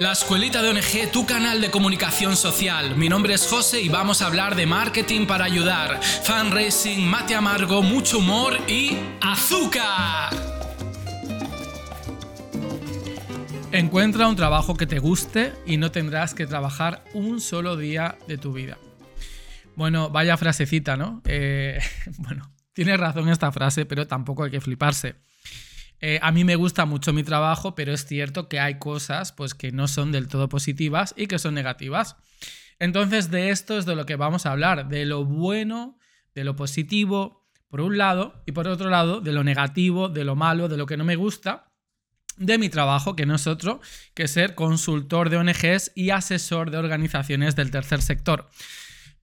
La Escuelita de ONG, tu canal de comunicación social. Mi nombre es José y vamos a hablar de marketing para ayudar, fundraising, mate amargo, mucho humor y azúcar. Encuentra un trabajo que te guste y no tendrás que trabajar un solo día de tu vida. Bueno, vaya frasecita, ¿no? Eh, bueno, tiene razón esta frase, pero tampoco hay que fliparse. Eh, a mí me gusta mucho mi trabajo, pero es cierto que hay cosas pues, que no son del todo positivas y que son negativas. Entonces, de esto es de lo que vamos a hablar, de lo bueno, de lo positivo, por un lado, y por otro lado, de lo negativo, de lo malo, de lo que no me gusta, de mi trabajo, que no es otro que ser consultor de ONGs y asesor de organizaciones del tercer sector.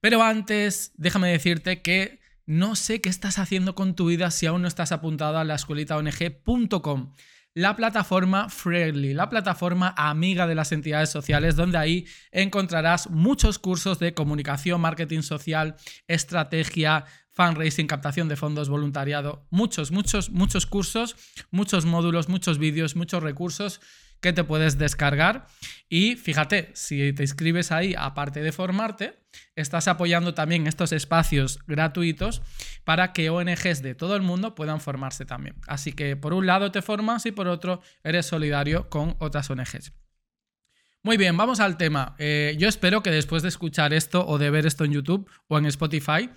Pero antes, déjame decirte que no sé qué estás haciendo con tu vida si aún no estás apuntado a la escuelitaong.com, la plataforma Friendly, la plataforma amiga de las entidades sociales, donde ahí encontrarás muchos cursos de comunicación, marketing social, estrategia, fundraising, captación de fondos, voluntariado, muchos, muchos, muchos cursos, muchos módulos, muchos vídeos, muchos recursos que te puedes descargar. Y fíjate, si te inscribes ahí, aparte de formarte, estás apoyando también estos espacios gratuitos para que ONGs de todo el mundo puedan formarse también. Así que por un lado te formas y por otro eres solidario con otras ONGs. Muy bien, vamos al tema. Eh, yo espero que después de escuchar esto o de ver esto en YouTube o en Spotify,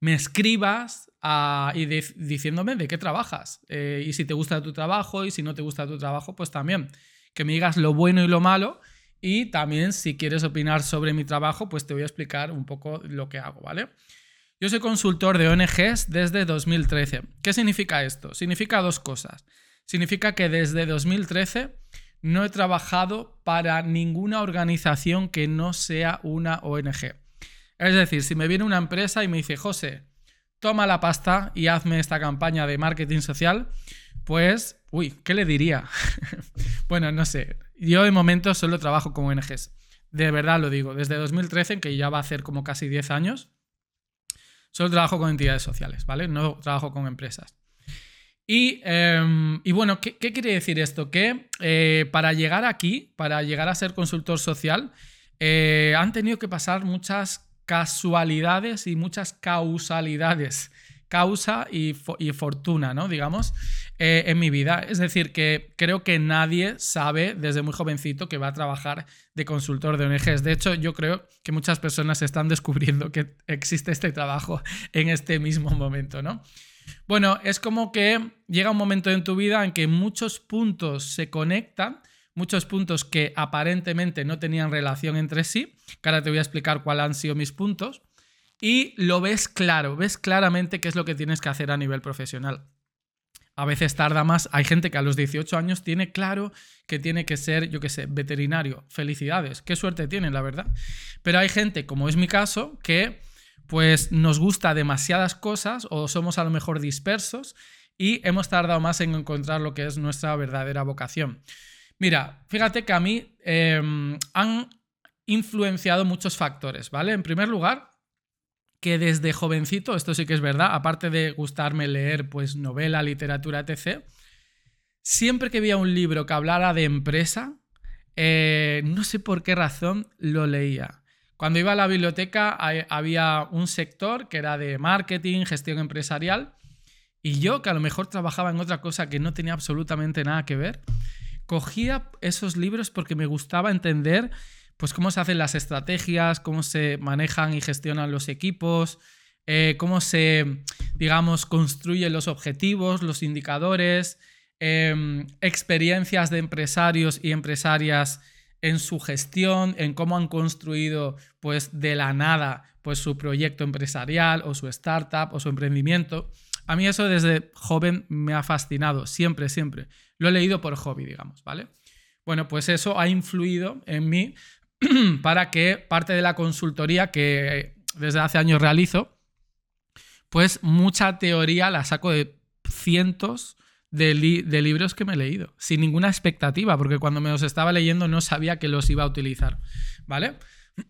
me escribas ah, y diciéndome de qué trabajas. Eh, y si te gusta tu trabajo y si no te gusta tu trabajo, pues también que me digas lo bueno y lo malo. Y también si quieres opinar sobre mi trabajo, pues te voy a explicar un poco lo que hago, ¿vale? Yo soy consultor de ONGs desde 2013. ¿Qué significa esto? Significa dos cosas. Significa que desde 2013 no he trabajado para ninguna organización que no sea una ONG. Es decir, si me viene una empresa y me dice, José, toma la pasta y hazme esta campaña de marketing social, pues, uy, ¿qué le diría? bueno, no sé. Yo de momento solo trabajo con ONGs. De verdad lo digo. Desde 2013, que ya va a hacer como casi 10 años, solo trabajo con entidades sociales, ¿vale? No trabajo con empresas. Y, em, bueno, ¿qué, quiere decir esto? Que eh, para llegar aquí, para llegar a ser consultor social, eh, han tenido que pasar muchas casualidades y muchas causalidades causa y, fortuna, ¿no? Digamos, eh, en mi vida. Es decir, que creo que nadie sabe desde muy jovencito que va a trabajar de consultor de ONGs. De hecho, yo creo que muchas personas están descubriendo que existe este trabajo en este mismo momento, ¿no? Bueno, es como que llega un momento en tu vida en que muchos puntos se conectan, muchos puntos que aparentemente no tenían relación entre sí, que ahora te voy a explicar cuáles han sido mis puntos y lo ves claro, ves claramente qué es lo que tienes que hacer a nivel profesional. A veces tarda más. Hay gente que a los 18 años tiene claro que tiene que ser, yo qué sé, veterinario. Felicidades, qué suerte tienen, la verdad. Pero hay gente, como es mi caso, que pues nos gusta demasiadas cosas o somos a lo mejor dispersos y hemos tardado más en encontrar lo que es nuestra verdadera vocación. Mira, fíjate que a mí em, han influenciado muchos factores, ¿vale? En primer lugar, que desde jovencito, esto sí que es verdad, aparte de gustarme leer pues novela, literatura, etc., siempre que veía un libro que hablara de empresa, eh, no sé por qué razón lo leía. Cuando iba a la biblioteca había un sector que era de marketing, gestión empresarial, y yo, que a lo mejor trabajaba en otra cosa que no tenía absolutamente nada que ver, cogía esos libros porque me gustaba entender pues cómo se hacen las estrategias, cómo se manejan y gestionan los equipos, eh, cómo se, digamos, construyen los objetivos, los indicadores, em, experiencias de empresarios y empresarias en su gestión, en cómo han construido pues de la nada pues su proyecto empresarial o su startup o su emprendimiento. A mí eso desde joven me ha fascinado, siempre, siempre. Lo he leído por hobby, digamos, ¿vale? Bueno, pues eso ha influido en mí para que parte de la consultoría que desde hace años realizo, pues mucha teoría la saco de cientos de, libros que me he leído, sin ninguna expectativa, porque cuando me los estaba leyendo no sabía que los iba a utilizar, ¿vale?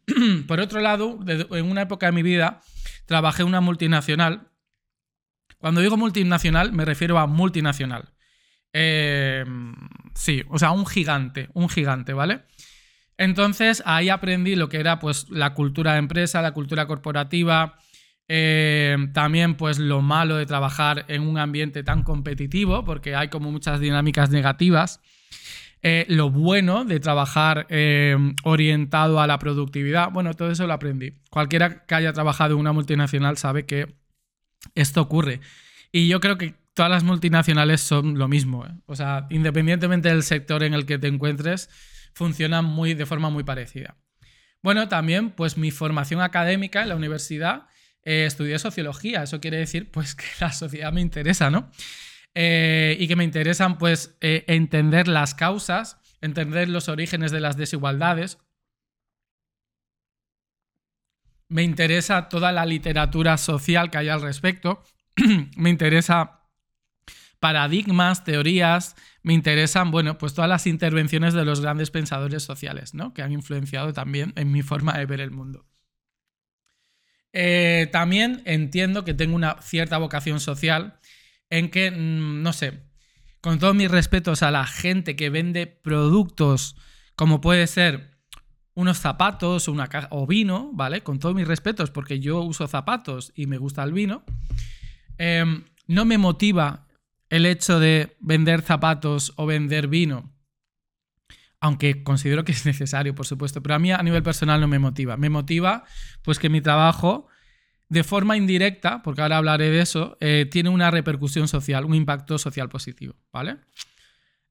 Por otro lado, en una época de mi vida trabajé en una multinacional. Cuando digo multinacional me refiero a multinacional. Eh, sí, o sea, un gigante, un gigante, ¿vale? Entonces ahí aprendí lo que era pues la cultura de empresa, la cultura corporativa, eh, también pues lo malo de trabajar en un ambiente tan competitivo, porque hay como muchas dinámicas negativas. Eh, lo bueno de trabajar eh, orientado a la productividad, bueno, todo eso lo aprendí. Cualquiera que haya trabajado en una multinacional sabe que esto ocurre. Y yo creo que todas las multinacionales son lo mismo. O sea, independientemente del sector en el que te encuentres, funcionan muy, de forma muy parecida. Bueno, también pues mi formación académica en la universidad, eh, estudié sociología, eso quiere decir pues que la sociedad me interesa, ¿no? Eh, y que me interesan pues eh, entender las causas, entender los orígenes de las desigualdades. Me interesa toda la literatura social que hay al respecto. me interesa paradigmas, teorías, me interesan, bueno, pues todas las intervenciones de los grandes pensadores sociales, ¿no? Que han influenciado también en mi forma de ver el mundo. Eh, también entiendo que tengo una cierta vocación social en que, mm, no sé, con todos mis respetos a la gente que vende productos como puede ser unos zapatos una o vino, ¿vale? Con todos mis respetos, porque yo uso zapatos y me gusta el vino, em, no me motiva el hecho de vender zapatos o vender vino, aunque considero que es necesario, por supuesto, pero a mí a nivel personal no me motiva. Me motiva pues que mi trabajo, de forma indirecta, porque ahora hablaré de eso, eh, tiene una repercusión social, un impacto social positivo, ¿vale?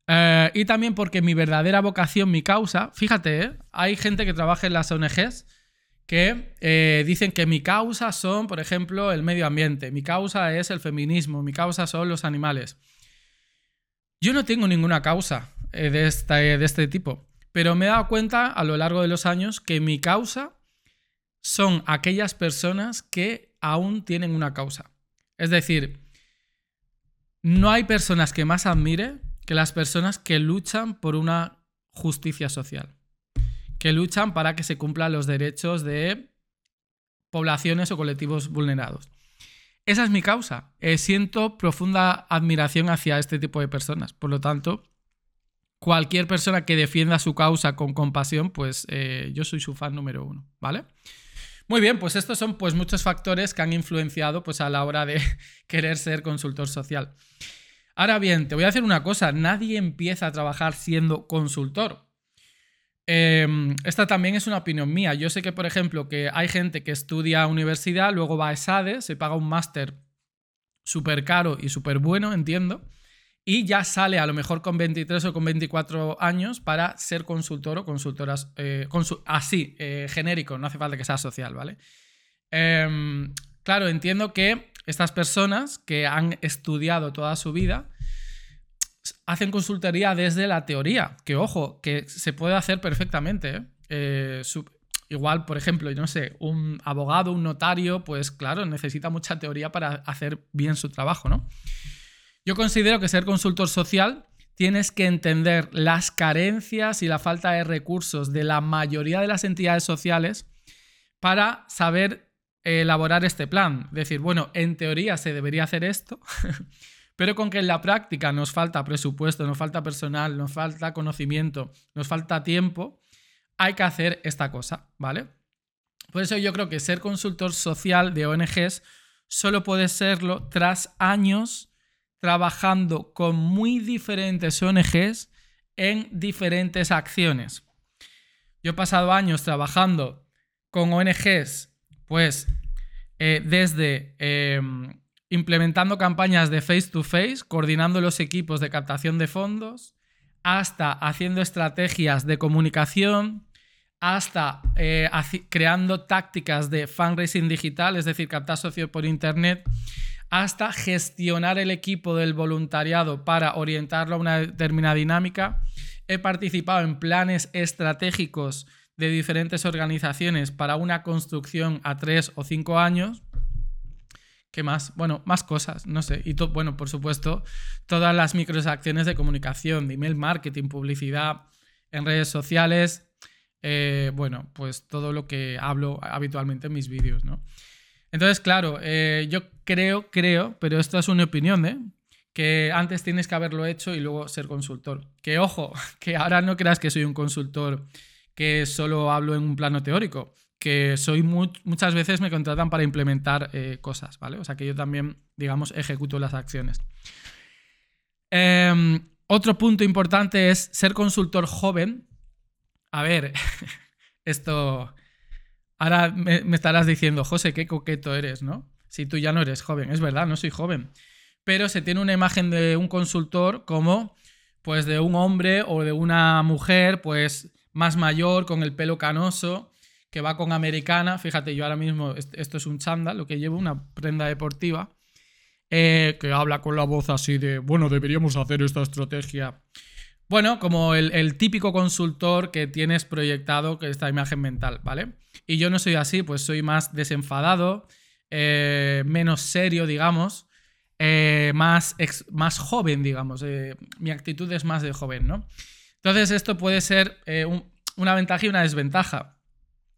Eh, y también porque mi verdadera vocación, mi causa, fíjate, ¿eh? hay gente que trabaja en las ONGs que eh, dicen que mi causa son, por ejemplo, el medio ambiente, mi causa es el feminismo, mi causa son los animales. Yo no tengo ninguna causa eh, de, de este tipo, pero me he dado cuenta a lo largo de los años que mi causa son aquellas personas que aún tienen una causa. Es decir, no hay personas que más admire que las personas que luchan por una justicia social que luchan para que se cumplan los derechos de poblaciones o colectivos vulnerados. Esa es mi causa. Eh, siento profunda admiración hacia este tipo de personas. Por lo tanto, cualquier persona que defienda su causa con compasión, pues eh, yo soy su fan número uno, ¿vale? Muy bien, pues estos son pues muchos factores que han influenciado pues a la hora de querer ser consultor social. Ahora bien, te voy a hacer una cosa, nadie empieza a trabajar siendo consultor. Em, esta también es una opinión mía. Yo sé que, por ejemplo, que hay gente que estudia universidad, luego va a ESADE, se paga un máster súper caro y súper bueno, entiendo, y ya sale a lo mejor con 23 o con 24 años para ser consultor o consultoras, eh, así, eh, genérico, no hace falta que sea social, ¿vale? Em, claro, entiendo que estas personas que han estudiado toda su vida, hacen consultoría desde la teoría, que ojo, que se puede hacer perfectamente. ¿eh? Eh, igual, por ejemplo, no sé, un abogado, un notario, pues claro, necesita mucha teoría para hacer bien su trabajo, ¿no? Yo considero que ser consultor social tienes que entender las carencias y la falta de recursos de la mayoría de las entidades sociales para saber elaborar este plan. Decir, bueno, en teoría se debería hacer esto, pero con que en la práctica nos falta presupuesto, nos falta personal, nos falta conocimiento, nos falta tiempo, hay que hacer esta cosa, ¿vale? Por eso yo creo que ser consultor social de ONGs solo puede serlo tras años trabajando con muy diferentes ONGs en diferentes acciones. Yo he pasado años trabajando con ONGs, pues eh, desde em, implementando campañas de face to face, coordinando los equipos de captación de fondos, hasta haciendo estrategias de comunicación, hasta eh, creando tácticas de fundraising digital, es decir, captar socios por Internet, hasta gestionar el equipo del voluntariado para orientarlo a una determinada dinámica. He participado en planes estratégicos de diferentes organizaciones para una construcción a tres o cinco años. ¿Qué más? Bueno, más cosas, no sé. Y bueno, por supuesto, todas las microacciones de comunicación, de email marketing, publicidad en redes sociales. Eh, bueno, pues todo lo que hablo habitualmente en mis vídeos, ¿no? Entonces, claro, eh, yo creo, creo, pero esto es una opinión, ¿eh? Que antes tienes que haberlo hecho y luego ser consultor. Que ojo, que ahora no creas que soy un consultor que solo hablo en un plano teórico, que soy muchas veces me contratan para implementar eh, cosas, ¿vale? O sea que yo también, digamos, ejecuto las acciones. Em, otro punto importante es ser consultor joven. A ver, esto... Ahora me estarás diciendo, José, qué coqueto eres, ¿no? Si tú ya no eres joven. Es verdad, no soy joven. Pero se tiene una imagen de un consultor como, pues, de un hombre o de una mujer, pues, más mayor, con el pelo canoso, que va con americana. Fíjate, yo ahora mismo, esto es un chándal, lo que llevo, una prenda deportiva, eh, que habla con la voz así de, bueno, deberíamos hacer esta estrategia. Bueno, como el, típico consultor que tienes proyectado que esta imagen mental, ¿vale? Y yo no soy así, pues soy más desenfadado, eh, menos serio, digamos, eh, más, más joven, digamos. mi actitud es más de joven, ¿no? Entonces esto puede ser una ventaja y una desventaja.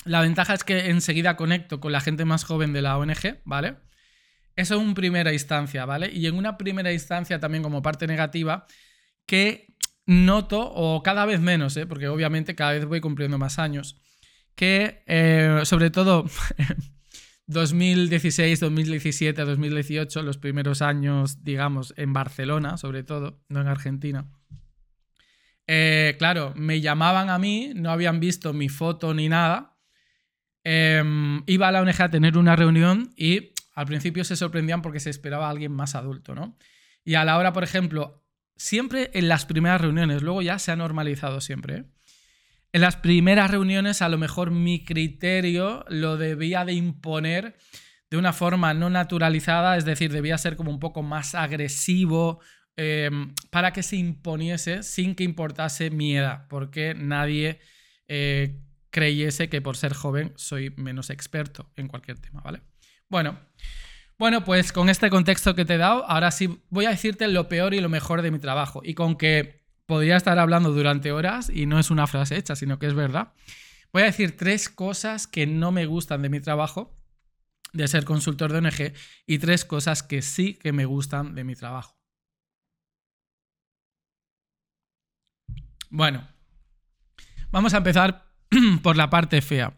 La ventaja es que enseguida conecto con la gente más joven de la ONG, ¿vale? Eso en primera instancia, ¿vale? Y en una primera instancia también como parte negativa, que noto, o cada vez menos, ¿eh? porque obviamente cada vez voy cumpliendo más años, que eh, sobre todo 2016, 2017, 2018, los primeros años, digamos, en Barcelona, sobre todo, no en Argentina, eh, claro, me llamaban a mí, no habían visto mi foto ni nada. Em, iba a la ONG a tener una reunión y al principio se sorprendían porque se esperaba a alguien más adulto, ¿no? Y a la hora, por ejemplo, siempre en las primeras reuniones, luego ya se ha normalizado siempre. ¿eh? En las primeras reuniones a lo mejor mi criterio lo debía de imponer de una forma no naturalizada, es decir, debía ser como un poco más agresivo Em, para que se imponiese sin que importase mi edad, porque nadie eh, creyese que por ser joven soy menos experto en cualquier tema, ¿vale? Bueno, bueno, pues con este contexto que te he dado, ahora sí voy a decirte lo peor y lo mejor de mi trabajo. Y con que podría estar hablando durante horas, y no es una frase hecha, sino que es verdad, voy a decir tres cosas que no me gustan de mi trabajo, de ser consultor de ONG, y tres cosas que sí que me gustan de mi trabajo. Bueno, vamos a empezar por la parte fea.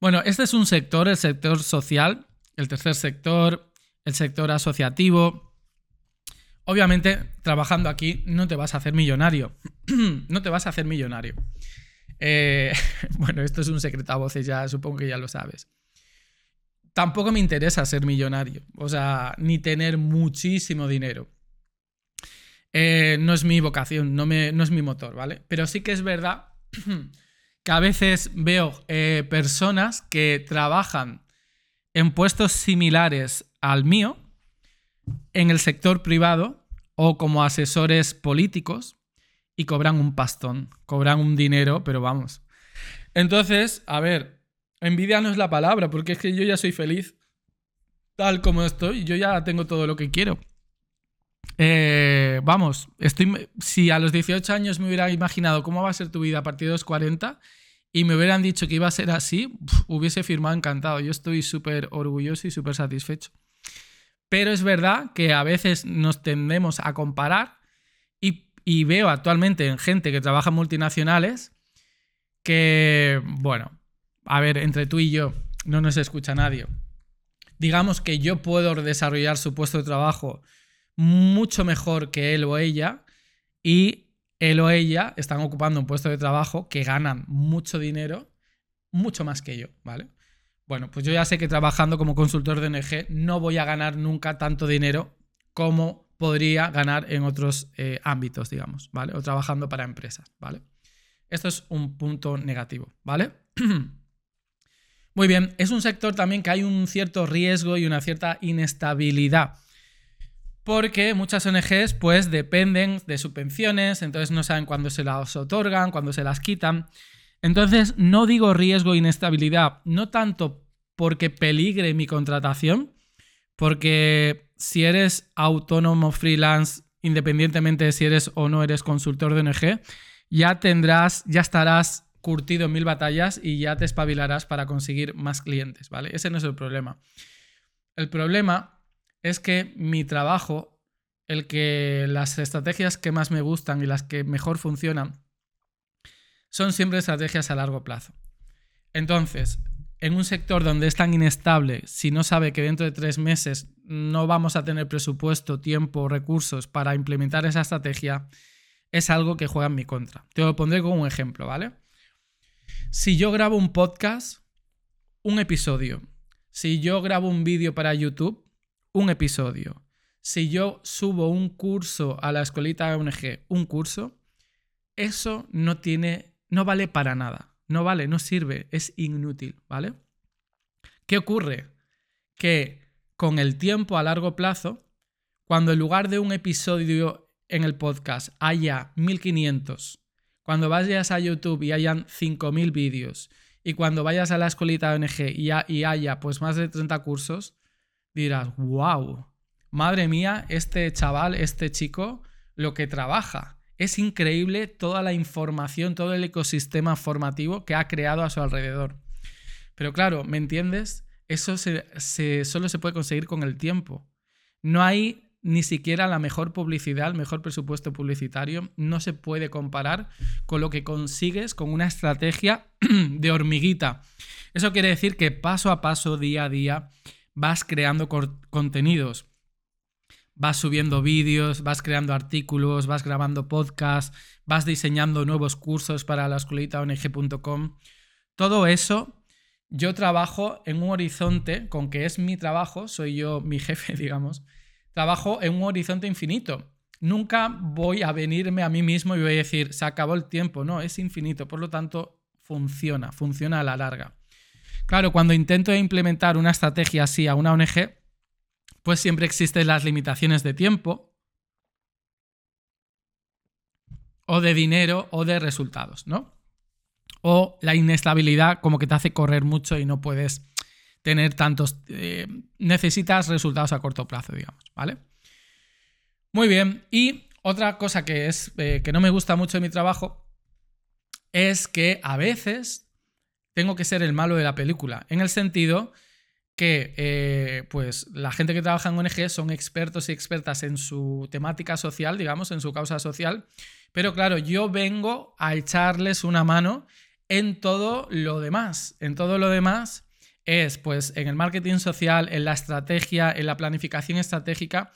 Bueno, este es un sector, el sector social, el tercer sector, el sector asociativo. Obviamente, trabajando aquí no te vas a hacer millonario. no te vas a hacer millonario. Eh, bueno, esto es un secreto a voces, ya supongo que ya lo sabes. Tampoco me interesa ser millonario, o sea, ni tener muchísimo dinero. Eh, no es mi vocación, no, me, no, es mi motor, ¿vale? Pero sí que es verdad que a veces veo eh, personas que trabajan en puestos similares al mío en el sector privado o como asesores políticos y cobran un pastón, cobran un dinero, pero vamos. Entonces, a ver, envidia no es la palabra, porque es que yo ya soy feliz tal como estoy, yo ya tengo todo lo que quiero. Eh, vamos, estoy, si a los 18 años me hubiera imaginado cómo va a ser tu vida a partir de los 40 y me hubieran dicho que iba a ser así, hubiese firmado encantado. Yo estoy súper orgulloso y súper satisfecho. Pero es verdad que a veces nos tendemos a comparar y, y veo actualmente en gente que trabaja en multinacionales que, bueno, a ver, entre tú y yo no nos escucha nadie. Digamos que yo puedo desarrollar su puesto de trabajo mucho mejor que él o ella y él o ella están ocupando un puesto de trabajo que ganan mucho dinero, mucho más que yo, ¿vale? Bueno, pues yo ya sé que trabajando como consultor de ONG no voy a ganar nunca tanto dinero como podría ganar en otros eh, ámbitos, digamos, ¿vale? O trabajando para empresas, ¿vale? Esto es un punto negativo, ¿vale? Muy bien, es un sector también que hay un cierto riesgo y una cierta inestabilidad porque muchas ONGs pues dependen de subvenciones, entonces no saben cuándo se las otorgan, cuándo se las quitan. Entonces no digo riesgo e inestabilidad, no tanto porque peligre mi contratación, porque si eres autónomo freelance, independientemente de si eres o no eres consultor de ONG, ya tendrás, ya estarás curtido en mil batallas y ya te espabilarás para conseguir más clientes, ¿vale? Ese no es el problema. El problema es que mi trabajo, el que las estrategias que más me gustan y las que mejor funcionan, son siempre estrategias a largo plazo. Entonces, en un sector donde es tan inestable, si no sabe que dentro de tres meses no vamos a tener presupuesto, tiempo, recursos para implementar esa estrategia, es algo que juega en mi contra. Te lo pondré como un ejemplo, ¿vale? Si yo grabo un podcast, un episodio. Si yo grabo un vídeo para YouTube, un episodio. Si yo subo un curso a la escuelita ONG, un curso, eso no tiene, no vale para nada. No vale, no sirve, es inútil, ¿vale? ¿Qué ocurre? Que con el tiempo a largo plazo, cuando en lugar de un episodio en el podcast haya 1500, cuando vayas a YouTube y hayan 5000 vídeos, y cuando vayas a la escuelita ONG y, haya pues más de 30 cursos, dirás, wow, madre mía, este chaval, este chico, lo que trabaja. Es increíble toda la información, todo el ecosistema formativo que ha creado a su alrededor. Pero claro, ¿me entiendes? Eso se, solo se puede conseguir con el tiempo. No hay ni siquiera la mejor publicidad, el mejor presupuesto publicitario, no se puede comparar con lo que consigues con una estrategia de hormiguita. Eso quiere decir que paso a paso, día a día, vas creando contenidos. Vas subiendo vídeos, vas creando artículos, vas grabando podcasts, vas diseñando nuevos cursos para la escuelitaong.com. Todo eso yo trabajo en un horizonte con que es mi trabajo, soy yo mi jefe, digamos, trabajo en un horizonte infinito. Nunca voy a venirme a mí mismo y voy a decir, se acabó el tiempo. No, es infinito. Por lo tanto, funciona, funciona a la larga. Claro, cuando intento implementar una estrategia así a una ONG, pues siempre existen las limitaciones de tiempo, o de dinero, o de resultados, ¿no? O la inestabilidad como que te hace correr mucho y no puedes tener tantos... Eh, necesitas resultados a corto plazo, digamos, ¿vale? Muy bien, y otra cosa que, es, eh, que no me gusta mucho de mi trabajo es que a veces tengo que ser el malo de la película, en el sentido que eh, pues la gente que trabaja en ONG son expertos y expertas en su temática social, digamos, en su causa social, pero claro, yo vengo a echarles una mano en todo lo demás, en todo lo demás es pues en el marketing social, en la estrategia, en la planificación estratégica.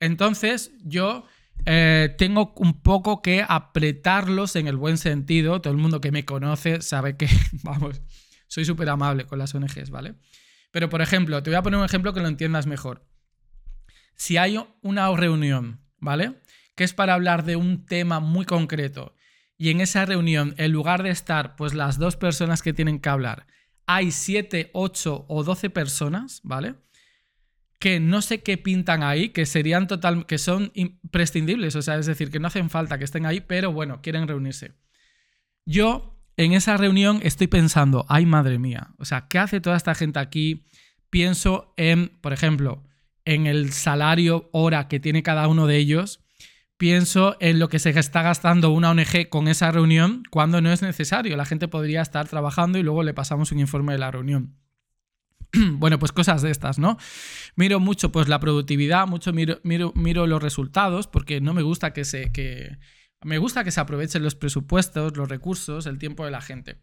Entonces yo eh, tengo un poco que apretarlos en el buen sentido. Todo el mundo que me conoce sabe que, vamos, soy súper amable con las ONGs, ¿vale? Pero por ejemplo, te voy a poner un ejemplo que lo entiendas mejor. Si hay una reunión, ¿vale? Que es para hablar de un tema muy concreto y en esa reunión, en lugar de estar pues las dos personas que tienen que hablar, hay 7, 8 o 12 personas, ¿vale? Que no sé qué pintan ahí, que serían total, que son imprescindibles, o sea, es decir, que no hacen falta que estén ahí, pero bueno, quieren reunirse. Yo en esa reunión estoy pensando, ay madre mía, o sea, ¿qué hace toda esta gente aquí? Pienso en, por ejemplo, en el salario hora que tiene cada uno de ellos pienso en lo que se está gastando una ONG con esa reunión cuando no es necesario. La gente podría estar trabajando y luego le pasamos un informe de la reunión. bueno, pues cosas de estas, ¿no? Miro mucho pues la productividad, mucho miro, miro, los resultados, porque no me gusta que se. Que, me gusta que se aprovechen los presupuestos, los recursos, el tiempo de la gente.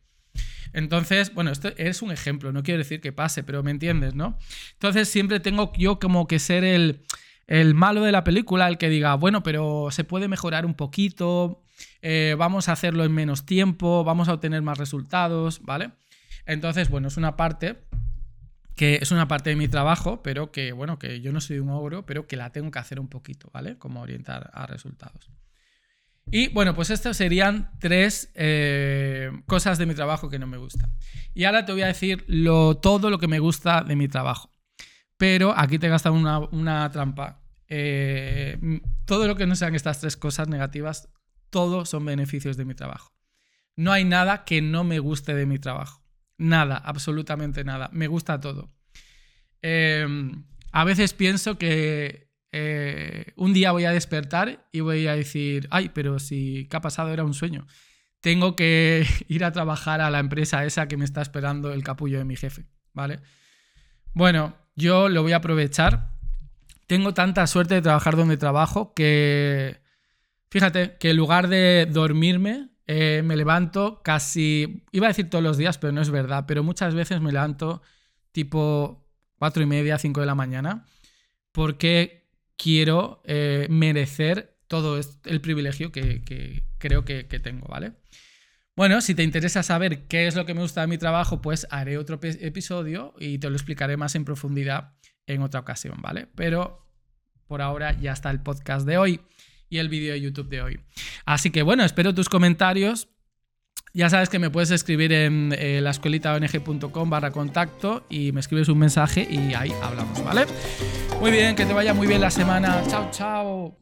Entonces, bueno, esto es un ejemplo, no quiero decir que pase, pero me entiendes, ¿no? Entonces siempre tengo yo como que ser el, el malo de la película, el que diga, bueno, pero se puede mejorar un poquito, eh, vamos a hacerlo en menos tiempo, vamos a obtener más resultados, ¿vale? Entonces, bueno, es una parte que es una parte de mi trabajo, pero que, bueno, que yo no soy un ogro, pero que la tengo que hacer un poquito, ¿vale? Como orientar a resultados. Y bueno, pues estas serían tres eh, cosas de mi trabajo que no me gustan. Y ahora te voy a decir lo, todo lo que me gusta de mi trabajo. Pero aquí te he gastado una, una trampa eh, todo lo que no sean estas tres cosas negativas, todos son beneficios de mi trabajo. No hay nada que no me guste de mi trabajo. Nada, absolutamente nada. Me gusta todo. Em, a veces pienso que eh, un día voy a despertar y voy a decir, ay, pero si ¿qué ha pasado era un sueño. Tengo que ir a trabajar a la empresa esa que me está esperando el capullo de mi jefe, ¿vale? Bueno, yo lo voy a aprovechar tengo tanta suerte de trabajar donde trabajo que, fíjate, que en lugar de dormirme Eh, me levanto casi, iba a decir todos los días, pero no es verdad, pero muchas veces me levanto tipo cuatro y media, 5 de la mañana, porque quiero eh, merecer todo el privilegio que, creo que, que, tengo, ¿vale? Bueno, si te interesa saber qué es lo que me gusta de mi trabajo, pues haré otro episodio y te lo explicaré más en profundidad en otra ocasión, ¿vale? Pero por ahora ya está el podcast de hoy y el vídeo de YouTube de hoy. Así que bueno, espero tus comentarios. Ya sabes que me puedes escribir en eh, la barra contacto y me escribes un mensaje y ahí hablamos, ¿vale? Muy bien, que te vaya muy bien la semana. Chao, chao.